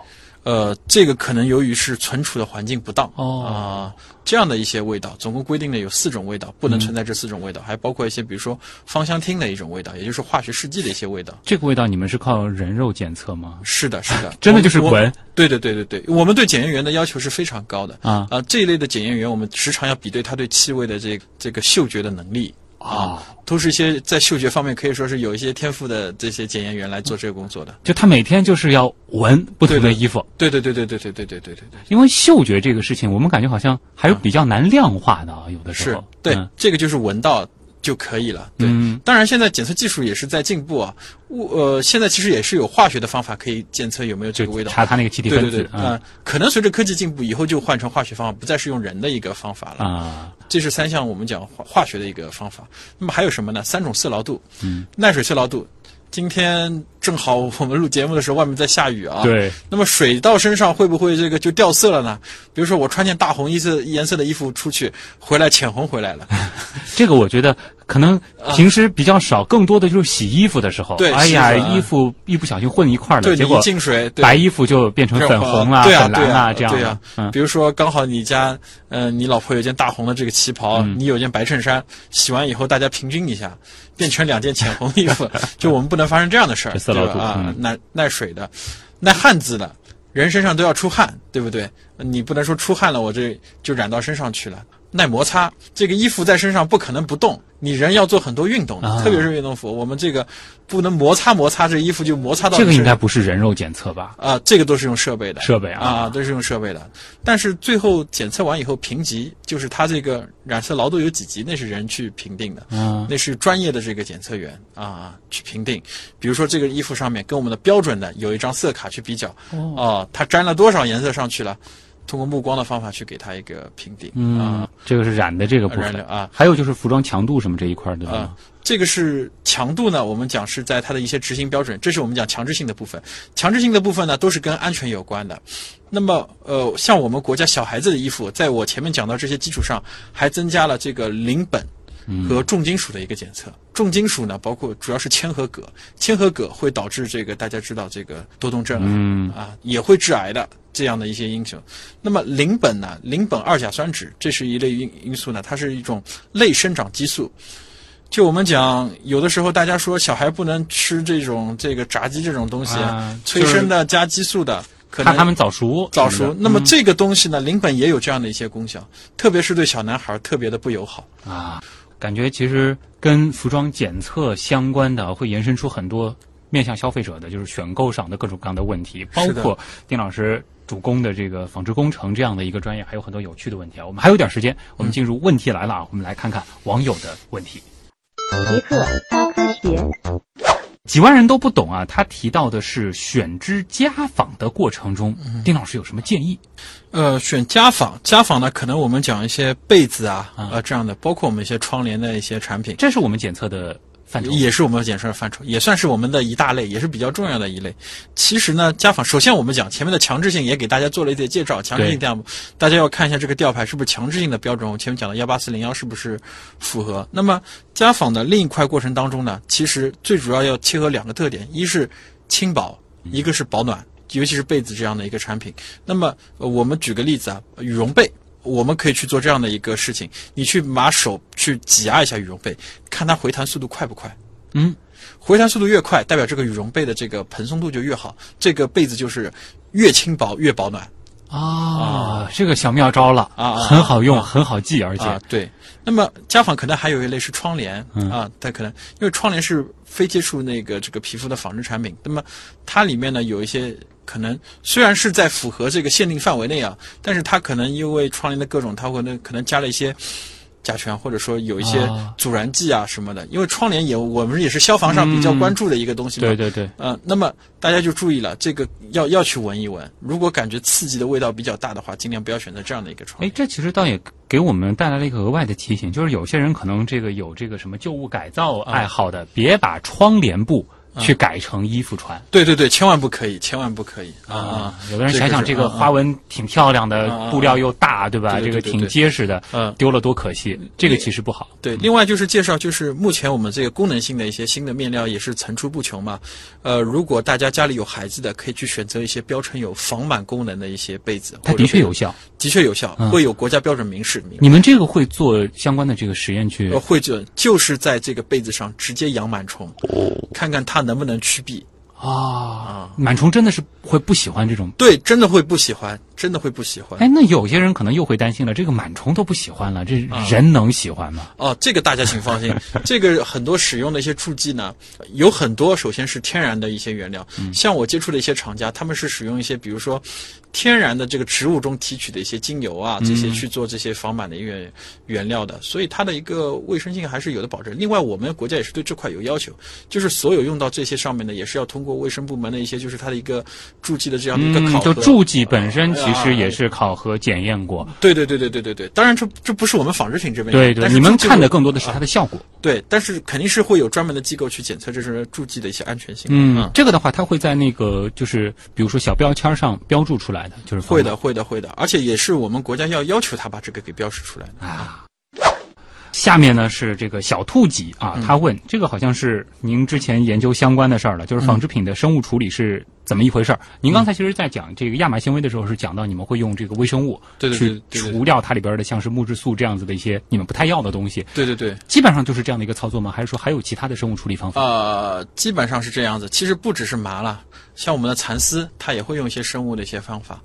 呃，这个可能由于是存储的环境不当哦啊、这样的一些味道，总共规定的有四种味道，不能存在这四种味道，还包括一些比如说芳香烃的一种味道，也就是化学试剂的一些味道。这个味道你们是靠人肉检测吗？是的，是的，<laughs> 真的就是闻。对对对对对，我们对检验员的要求是非常高的啊啊、这一类的检验员，我们时常要比对他对气味的这这个嗅觉的能力啊，都是一些在嗅觉方面可以说是有一些天赋的这些检验员来做这个工作的。就他每天就是要闻不同的对对衣服，对对对对对对对对对对对。因为嗅觉这个事情，我们感觉好像还是比较难量化的啊，有的时是候。对、嗯这个就是闻到，就可以了。对，嗯当然现在检测技术也是在进步啊。物呃，现在其实也是有化学的方法可以检测有没有这个味道。查它那个气体分子对对对，啊、啊可能随着科技进步，以后就换成化学方法，不再是用人的一个方法了。啊，这是三项我们讲化化学的一个方法。那么还有什么呢？三种色牢度，嗯，耐水色牢度。今天正好我们录节目的时候，外面在下雨啊。。对，那么水到身上会不会这个就掉色了呢？比如说我穿件大红衣色颜色的衣服出去，回来浅红回来了。<laughs> 这个我觉得可能平时比较少，更多的就是洗衣服的时候，对哎呀，衣服一不小心混一块儿了，对你结果进水，对白衣服就变成粉红啦、对啊，粉蓝对啊，这样的对啊。嗯，比如说，刚好你家，呃，你老婆有件大红的这个旗袍，嗯你有件白衬衫，洗完以后大家平均一下，变成两件浅红衣服，<laughs> 就我们不能发生这样的事儿，啊嗯，耐耐水的，耐汗渍的，人身上都要出汗，对不对？你不能说出汗了，我这就染到身上去了。耐摩擦，这个衣服在身上不可能不动，你人要做很多运动的，啊。特别是运动服，我们这个不能摩擦摩擦，这衣服就摩擦到这个应该不是人肉检测吧？啊，这个都是用设备的。设备啊。啊，都是用设备的。但是最后检测完以后评级，就是它这个染色牢度有几级，那是人去评定的，嗯，那是专业的这个检测员啊去评定。比如说这个衣服上面跟我们的标准的有一张色卡去比较，哦，它沾了多少颜色上去了，通过目光的方法去给它一个评定嗯啊，这个是染的这个部分染啊。还有就是服装强度什么这一块儿的啊，这个是强度呢，我们讲是在它的一些执行标准，这是我们讲强制性的部分。强制性的部分呢，都是跟安全有关的。那么，呃，像我们国家小孩子的衣服，在我前面讲到这些基础上，还增加了这个邻苯和重金属的一个检测。重金属呢，包括主要是铅和铬，铅和铬会导致这个大家知道这个多动症啊，嗯啊，也会致癌的这样的一些因素。那么邻苯呢，邻苯二甲酸酯，这是一类因因素呢，它是一种类生长激素。就我们讲，有的时候大家说小孩不能吃这种这个炸鸡这种东西，啊催生的加激素的，可能怕他们早熟，早熟那么这个东西呢，邻苯也有这样的一些功效，特别是对小男孩特别的不友好。啊，感觉其实跟服装检测相关的，会延伸出很多面向消费者的，就是选购上的各种各样的问题，包括丁老师主攻的这个纺织工程这样的一个专业，还有很多有趣的问题啊。我们还有点时间，我们进入问题来了啊，我们来看看网友的问题。极客高科学，几万人都不懂啊，他提到的是选织家纺的过程中，嗯丁老师有什么建议？呃，选家纺，家纺呢，可能我们讲一些被子啊，啊呃这样的，包括我们一些窗帘的一些产品，这是我们检测的范畴。也是我们检测的范畴，也算是我们的一大类，也是比较重要的一类。其实呢，家纺首先我们讲前面的强制性也给大家做了一些介绍，强制性项目，大家要看一下这个吊牌是不是强制性的标准。我前面讲的幺八四零幺是不是符合？那么家纺的另一块过程当中呢，其实最主要要切合两个特点，一是轻薄，一个是保暖，尤其是被子这样的一个产品。那么、呃我们举个例子啊，羽绒被。我们可以去做这样的一个事情，你去拿手去挤压一下羽绒被，看它回弹速度快不快。嗯，回弹速度越快，代表这个羽绒被的这个蓬松度就越好，这个被子就是越轻薄越保暖。啊，这个小妙招了。啊啊很好用，啊。很好记，而且。啊。对，那么家纺可能还有一类是窗帘、嗯。啊，它可能因为窗帘是非接触那个这个皮肤的纺织产品，那么它里面呢有一些可能虽然是在符合这个限定范围内啊，但是它可能因为窗帘的各种，它会呢可能加了一些。甲醛或者说有一些啊阻燃剂啊什么的，因为窗帘也我们也是消防上比较关注的一个东西嘛。对对对，呃，那么大家就注意了，这个要要去闻一闻。如果感觉刺激的味道比较大的话，尽量不要选择这样的一个窗哎，帘。这其实倒也给我们带来了一个额外的提醒，就是有些人可能这个有这个什么旧物改造爱好的，别把窗帘布去改成衣服穿。对对对，千万不可以，千万不可以啊啊！有的人想想这个花纹挺漂亮的，布料又大，对吧？这个挺结实的，嗯丢了多可惜。这个其实不好。对，另外就是介绍，就是目前我们这个功能性的一些新的面料也是层出不穷嘛。呃，如果大家家里有孩子的，可以去选择一些标称有防螨功能的一些被子，它的确有效。的确有效，嗯会有国家标准明示。你们这个会做相关的这个实验去呃，会做就是在这个被子上直接养螨虫，看看它能不能驱避。啊？螨虫真的是会不喜欢这种对，真的会不喜欢。真的会不喜欢。哎，那有些人可能又会担心了，这个螨虫都不喜欢了，这啊人能喜欢吗？哦，这个大家请放心，<laughs> 这个很多使用的一些助剂呢，有很多首先是天然的一些原料，嗯像我接触的一些厂家，他们是使用一些比如说天然的这个植物中提取的一些精油啊，这些去做这些防螨的原原料的，所以它的一个卫生性还是有的保证。另外，我们国家也是对这块有要求，就是所有用到这些上面的，也是要通过卫生部门的一些就是它的一个助剂的这样的一个考。就助剂本身其实也啊是考核检验过。对对对对对对对，当然这这不是我们纺织品这边对对，你们看的更多的是它的效果。对，但是肯定是会有专门的机构去检测这是助剂的一些安全性。嗯，这个的话，它会在那个就是比如说小标签上标注出来的，就是会的，会的，会的，而且也是我们国家要要求他把这个给标识出来的。啊。下面呢是这个小兔几啊，嗯他问这个好像是您之前研究相关的事儿了，就是纺织品的生物处理是怎么一回事儿？您刚才其实在讲这个亚麻纤维的时候是讲到你们会用这个微生物对对对去除掉它里边的像是木质素这样子的一些你们不太要的东西，对对对，基本上就是这样的一个操作吗？还是说还有其他的生物处理方法？呃，基本上是这样子。其实不只是麻了，像我们的蚕丝，它也会用一些生物的一些方法。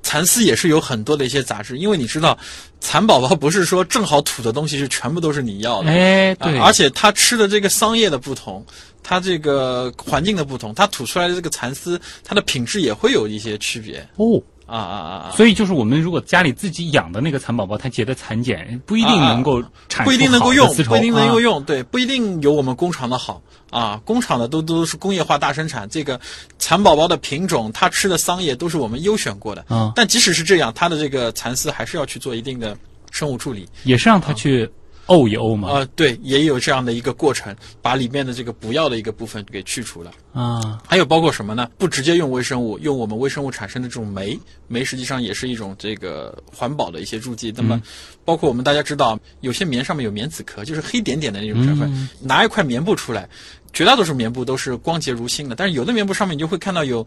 蚕丝也是有很多的一些杂质，因为你知道，蚕宝宝不是说正好吐的东西是全部都是你要的，哎，对，啊而且它吃的这个桑叶的不同，它这个环境的不同，它吐出来的这个蚕丝，它的品质也会有一些区别哦。啊啊啊啊！所以就是我们如果家里自己养的那个蚕宝宝，它结的蚕茧不一定能够产出不一定能够用，不一定能够啊用，对，不一定有我们工厂的好啊。工厂的都都是工业化大生产，这个蚕宝宝的品种，它吃的桑叶都是我们优选过的。啊但即使是这样，它的这个蚕丝还是要去做一定的生物处理。也是让它去沤一沤嘛。呃，对，也有这样的一个过程，把里面的这个不要的一个部分给去除了。啊，还有包括什么呢？不直接用微生物，用我们微生物产生的这种酶，酶实际上也是一种这个环保的一些助剂。那么，包括我们大家知道，有些棉上面有棉籽壳，就是黑点点的那种成分。拿一块棉布出来，绝大多数棉布都是光洁如新的，但是有的棉布上面你就会看到有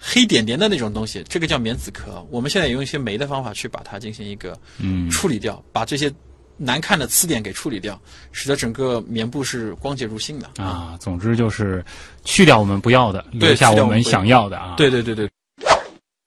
黑点点的那种东西，这个叫棉籽壳。我们现在也用一些酶的方法去把它进行一个嗯处理掉，把这些难看的刺点给处理掉，使得整个棉布是光洁如新的。啊，总之就是去掉我们不要的，留下我们想要的啊。。对对对对。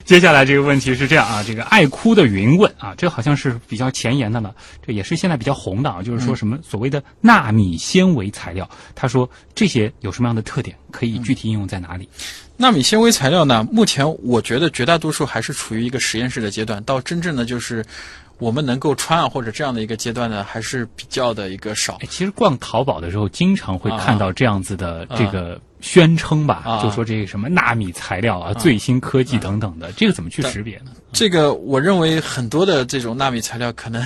接下来这个问题是这样啊，这个爱哭的云问啊，这好像是比较前沿的了，这也是现在比较红的啊，就是说什么所谓的纳米纤维材料，他说这些有什么样的特点，可以具体应用在哪里？纳米纤维材料呢，目前我觉得绝大多数还是处于一个实验室的阶段，到真正的就是我们能够穿啊或者这样的一个阶段呢，还是比较的一个少。哎，。其实逛淘宝的时候，经常会看到这样子的啊。这个宣称吧，啊。就说这个什么纳米材料啊、最新科技等等的，这个怎么去识别呢？这个我认为很多的这种纳米材料可能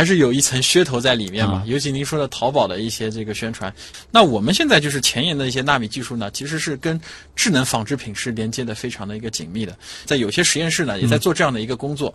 还是有一层噱头在里面嘛啊，尤其您说的淘宝的一些这个宣传。那我们现在就是前沿的一些纳米技术呢，其实是跟智能纺织品是连接的非常的一个紧密的，在有些实验室呢也在做这样的一个工作，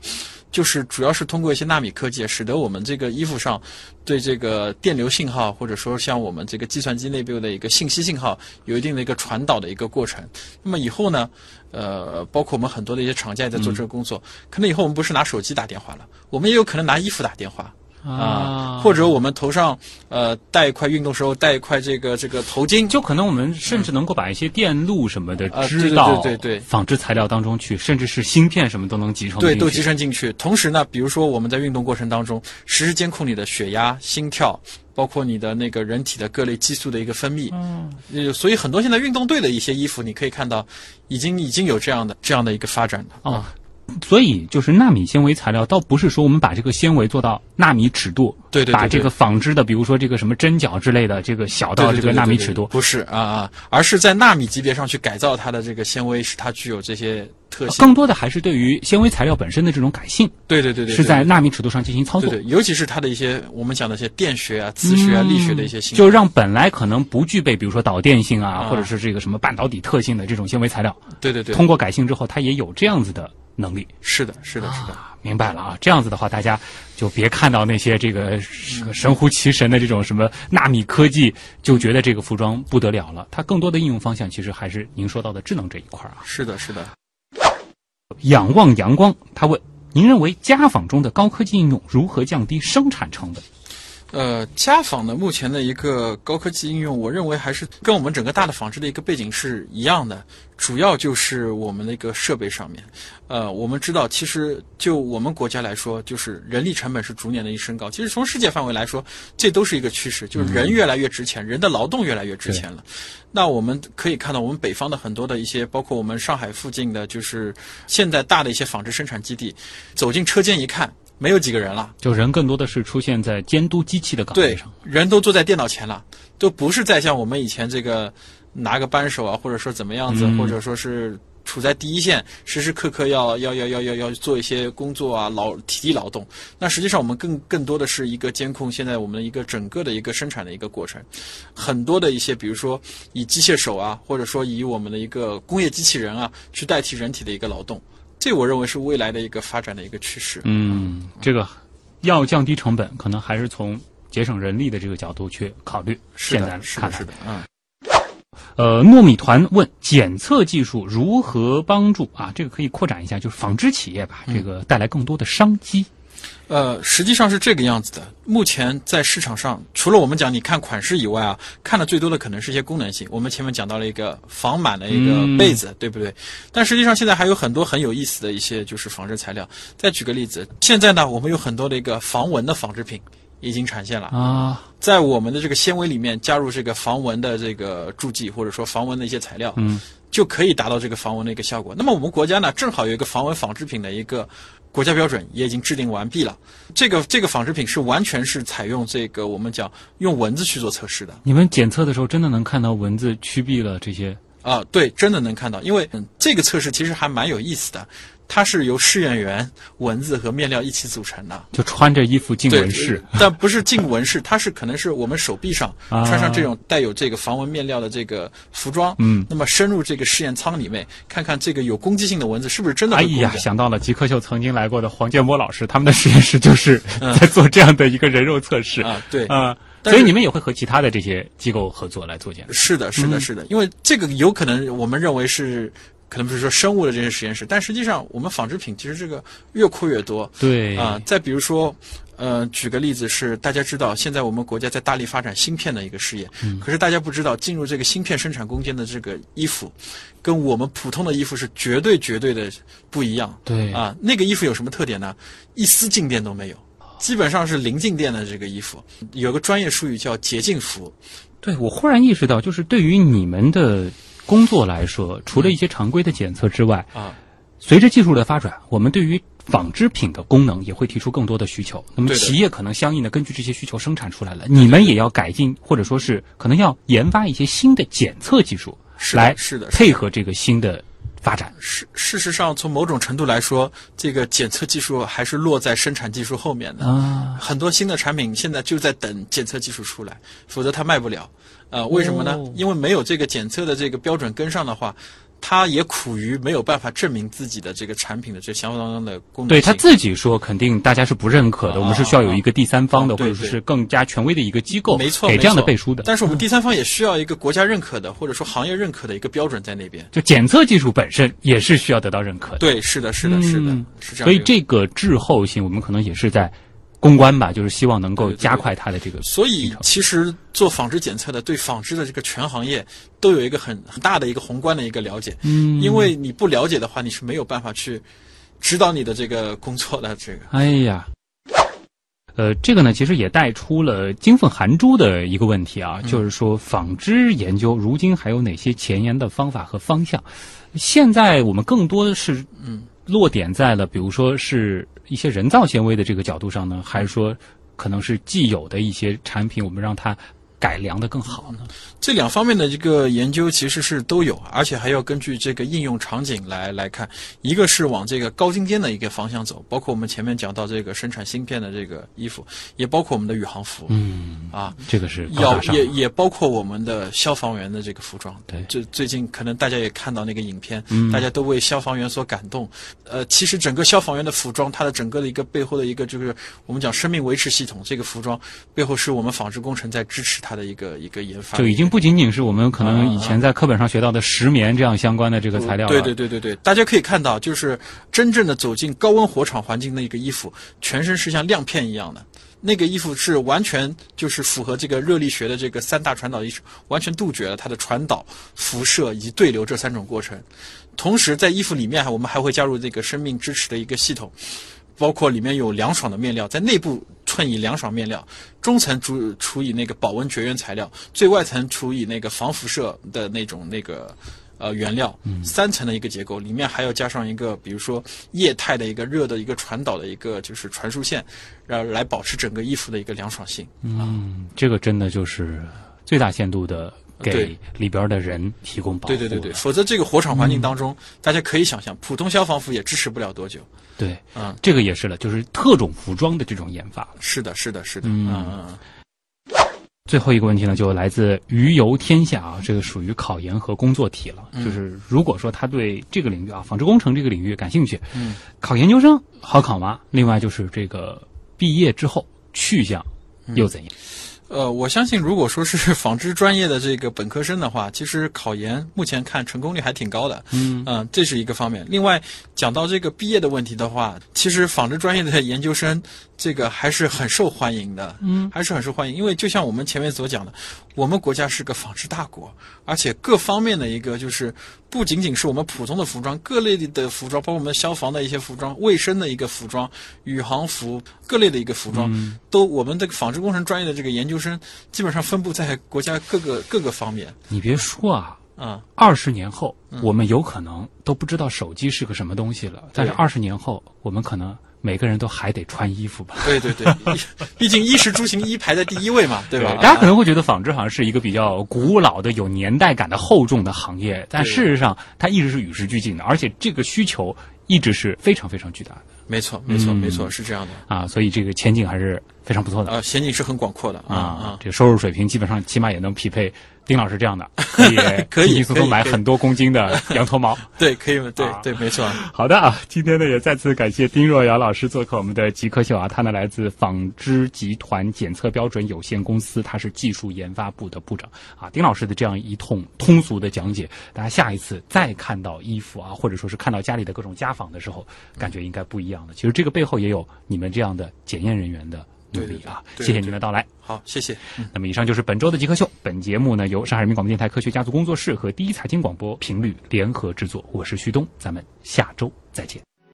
就是主要是通过一些纳米科技，使得我们这个衣服上对这个电流信号，或者说像我们这个计算机内部的一个信息信号，有一定的一个传导的一个过程。那么以后呢，呃，包括我们很多的一些厂家也在做这个工作，可能以后我们不是拿手机打电话了，我们也有可能拿衣服打电话。啊，或者我们头上呃戴一块运动时候戴一块这个这个头巾，就可能我们甚至能够把一些电路什么的啊知道对对对纺织材料当中去，甚至是芯片什么都能集成对，都集成进去。同时呢，比如说我们在运动过程当中，实时监控你的血压、心跳，包括你的那个人体的各类激素的一个分泌。嗯，呃，所以很多现在运动队的一些衣服，你可以看到，已经已经有这样的这样的一个发展的。哦。所以就是纳米纤维材料，倒不是说我们把这个纤维做到纳米尺度，对对对对把这个纺织的，比如说这个什么针脚之类的，这个小到这个纳米尺度，不是啊啊，而是在纳米级别上去改造它的这个纤维，使它具有这些特性。更多的还是对于纤维材料本身的这种改性，对对对对，是在纳米尺度上进行操作。对。对，尤其是它的一些我们讲的一些电学啊、磁学啊、力学的一些性，嗯就让本来可能不具备，比如说导电性啊，啊。或者是这个什么半导体特性的这种纤维材料，对对对，通过改性之后，它也有这样子的能力。是的，是的，是的。啊，明白了啊！这样子的话，大家就别看到那些这个神乎其神的这种什么纳米科技，就觉得这个服装不得了了。它更多的应用方向其实还是您说到的智能这一块啊。是的，是的。仰望阳光，他问：您认为家纺中的高科技应用如何降低生产成本？呃，家纺的目前的一个高科技应用，我认为还是跟我们整个大的纺织的一个背景是一样的，主要就是我们的一个设备上面。呃，我们知道，其实就我们国家来说，就是人力成本是逐年的一升高。其实从世界范围来说，这都是一个趋势，就是人越来越值钱，人的劳动越来越值钱了。那我们可以看到，我们北方的很多的一些，包括我们上海附近的，就是现在大的一些纺织生产基地，走进车间一看。没有几个人了，就人更多的是出现在监督机器的岗位对上。，人都坐在电脑前了，都不是再像我们以前这个拿个扳手啊，或者说怎么样子，嗯或者说是处在第一线，时时刻刻要要要要要要做一些工作啊，劳体力劳动。那实际上我们更更多的是一个监控现在我们的一个整个的一个生产的一个过程，很多的一些，比如说以机械手啊，或者说以我们的一个工业机器人啊，去代替人体的一个劳动。这我认为是未来的一个发展的一个趋势。嗯，这个要降低成本，可能还是从节省人力的这个角度去考虑。现在是的，是的，看来是的，嗯。呃，糯米团问检测技术如何帮助啊？这个可以扩展一下，就是纺织企业吧，这个带来更多的商机。呃，实际上是这个样子的。目前在市场上，除了我们讲你看款式以外啊，看的最多的可能是一些功能性。我们前面讲到了一个防螨的一个被子，对不对？但实际上现在还有很多很有意思的一些就是纺织材料。再举个例子，现在呢，我们有很多的一个防蚊的纺织品已经产现了。啊，在我们的这个纤维里面加入这个防蚊的这个助剂，或者说防蚊的一些材料，嗯，就可以达到这个防蚊的一个效果。那么我们国家呢，正好有一个防蚊纺织品的一个国家标准也已经制定完毕了。这个这个纺织品是完全是采用这个我们讲用蚊子去做测试的你们检测的时候真的能看到蚊子驱避了这些？啊，对，真的能看到，因为嗯，这个测试其实还蛮有意思的，它是由试验员、蚊子和面料一起组成的。就穿着衣服进对蚊室，<laughs> 但不是进蚊室，它是可能是我们手臂上啊穿上这种带有这个防蚊面料的这个服装，嗯，那么深入这个试验舱里面，看看这个有攻击性的蚊子是不是真的哎呀。想到了极客秀曾经来过的黄建波老师，他们的实验室就是嗯 <laughs> 在做这样的一个人肉测试啊对啊，所以你们也会和其他的这些机构合作来做检测。是的，嗯是的，是的，因为这个有可能我们认为是。可能比如说生物的这些实验室，但实际上我们纺织品其实这个越扩越多对啊、再比如说，呃，举个例子是大家知道，现在我们国家在大力发展芯片的一个事业，嗯可是大家不知道，进入这个芯片生产攻坚的这个衣服，跟我们普通的衣服是绝对绝对的不一样。对啊，那个衣服有什么特点呢？一丝静电都没有，基本上是零静电的这个衣服。有个专业术语叫洁净服。对，我忽然意识到，就是对于你们的工作来说，除了一些常规的检测之外，啊，随着技术的发展，我们对于纺织品的功能也会提出更多的需求。那么企业可能相应的根据这些需求生产出来了，你们也要改进，或者说是可能要研发一些新的检测技术，是来是的是的配合这个新的发展。事事实上，从某种程度来说，这个检测技术还是落在生产技术后面的。啊，很多新的产品现在就在等检测技术出来，否则它卖不了。呃，为什么呢？哦因为没有这个检测的这个标准跟上的话，他也苦于没有办法证明自己的这个产品的这相当的功能。对他自己说，肯定大家是不认可的。啊我们是需要有一个第三方的，或者说是更加权威的一个机构，没错，给这样的背书的。但是我们第三方也需要一个国家认可的，或者说行业认可的一个标准在那边。就检测技术本身也是需要得到认可的。对，是的，是的，是的嗯，是这样。所以，这个滞后性，我们可能也是在公关吧，就是希望能够加快它的这个。所以其实做纺织检测的，对纺织的这个全行业都有一个很很大的一个宏观的一个了解。嗯因为你不了解的话，你是没有办法去指导你的这个工作的。这个哎呀，呃，这个呢，其实也带出了金凤含珠的一个问题啊，就是说纺织研究如今还有哪些前沿的方法和方向？现在我们更多的是嗯落点在了，比如说是一些人造纤维的这个角度上呢，还是说可能是既有的一些产品，我们让它改良的更好呢？这两方面的一个研究其实是都有，而且还要根据这个应用场景来来看。一个是往这个高精尖的一个方向走，包括我们前面讲到这个生产芯片的这个衣服，也包括我们的宇航服。嗯，啊，这个是高要也也包括我们的消防员的这个服装。对最最近可能大家也看到那个影片，嗯大家都为消防员所感动。呃，其实整个消防员的服装，它的整个的一个背后的一个就是我们讲生命维持系统，这个服装背后是我们纺织工程在支持它的一个一个研发，就已经不仅仅是我们可能以前在课本上学到的石棉这样相关的这个材料了。对对对对对，大家可以看到，就是真正的走进高温火场环境的一个衣服，全身是像亮片一样的。那个衣服是完全就是符合这个热力学的这个三大传导艺术，完全杜绝了它的传导、辐射以及对流这三种过程。同时，在衣服里面，我们还会加入这个生命支持的一个系统，包括里面有凉爽的面料，在内部衬以凉爽面料，中层主处以那个保温绝缘材料，最外层处以那个防辐射的那种那个。呃，原料三层的一个结构，里面还要加上一个，比如说液态的一个热的一个传导的一个就是传输线，然后来保持整个衣服的一个凉爽性。嗯，这个真的就是最大限度的给里边的人提供保护。对对对对，否则这个火场环境当中，大家可以想象，普通消防服也支持不了多久。对嗯，这个也是了，就是特种服装的这种研发。是的，是的，是的。嗯嗯。最后一个问题呢，就来自鱼游天下啊，这个属于考研和工作题了。嗯就是如果说他对这个领域啊，纺织工程这个领域感兴趣，嗯，考研究生好考吗？另外就是这个毕业之后去向又怎样？呃，我相信，如果说是 <laughs> 纺织专业的这个本科生的话，其实考研目前看成功率还挺高的。嗯这是一个方面。另外，讲到这个毕业的问题的话，其实纺织专业的研究生这个还是很受欢迎的。嗯，还是很受欢迎，因为就像我们前面所讲的，我们国家是个纺织大国，而且各方面的一个就是不仅仅是我们普通的服装，各类的服装，包括我们消防的一些服装、卫生的一个服装、宇航服各类的一个服装，嗯。都我们这个纺织工程专业的这个研究生基本上分布在国家各个各个方面。你别说啊，啊、二十年后，我们有可能都不知道手机是个什么东西了，但是二十年后，我们可能每个人都还得穿衣服吧。对对对，<laughs> 毕毕竟衣食住行衣排在第一位嘛，对吧？大家可能会觉得纺织好像是一个比较古老的、有年代感的厚重的行业，但事实上它一直是与时俱进的，而且这个需求一直是非常非常巨大的没错没错嗯没错，是这样的。啊，所以这个前景还是非常不错的呃，前景是很广阔的啊啊啊。这个收入水平基本上起码也能匹配丁老师这样的，可以 <laughs> 可以轻轻松松买很多公斤的羊驼毛。<laughs> 对，可以，对啊对，没错。好的啊，今天呢也再次感谢丁若瑶老师做客我们的极客秀啊，他呢来自纺织集团检测标准有限公司，他是技术研发部的部长啊。丁老师的这样一通通俗的讲解，大家下一次再看到衣服啊，或者说是看到家里的各种家纺的时候，感觉应该不一样的。其实这个背后也有你们这样的检验人员的努力啊，谢谢您的到来。好，谢谢。那么以上就是本周的极客秀，本节目呢由上海人民广播电台科学家族工作室和第一财经广播频率联合制作，我是旭东，咱们下周再见。